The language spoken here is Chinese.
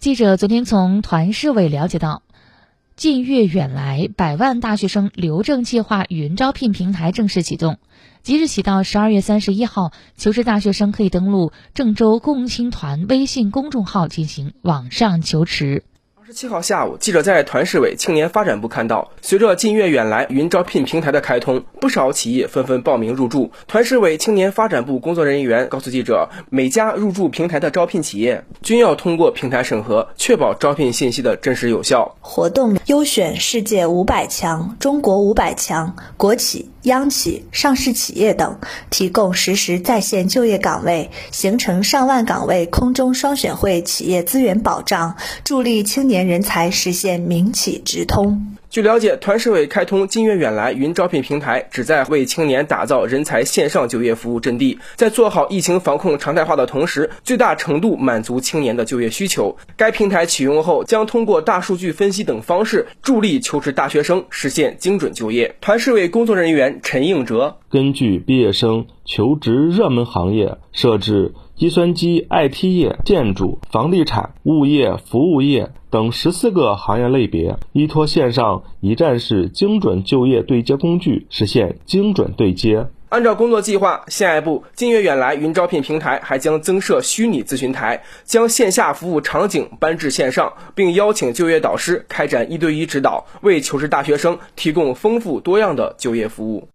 记者昨天从团市委了解到，近月远来百万大学生留证计划云招聘平台正式启动，即日起到十二月三十一号，求职大学生可以登录郑州共青团微信公众号进行网上求职。十七号下午，记者在团市委青年发展部看到，随着近悦远来云招聘平台的开通，不少企业纷纷报名入驻。团市委青年发展部工作人员告诉记者，每家入驻平台的招聘企业均要通过平台审核，确保招聘信息的真实有效。活动优选世界五百强、中国五百强、国企、央企、上市企业等，提供实时在线就业岗位，形成上万岗位空中双选会企业资源保障，助力青年。人才实现民企直通。据了解，团市委开通金悦远来云招聘平台，旨在为青年打造人才线上就业服务阵地，在做好疫情防控常态化的同时，最大程度满足青年的就业需求。该平台启用后，将通过大数据分析等方式，助力求职大学生实现精准就业。团市委工作人员陈应哲根据毕业生求职热门行业设置。计算机、IT 业、建筑、房地产、物业、服务业等十四个行业类别，依托线上一站式精准就业对接工具，实现精准对接。按照工作计划，下一步近悦远来云招聘平台还将增设虚拟咨询台，将线下服务场景搬至线上，并邀请就业导师开展一对一指导，为求职大学生提供丰富多样的就业服务。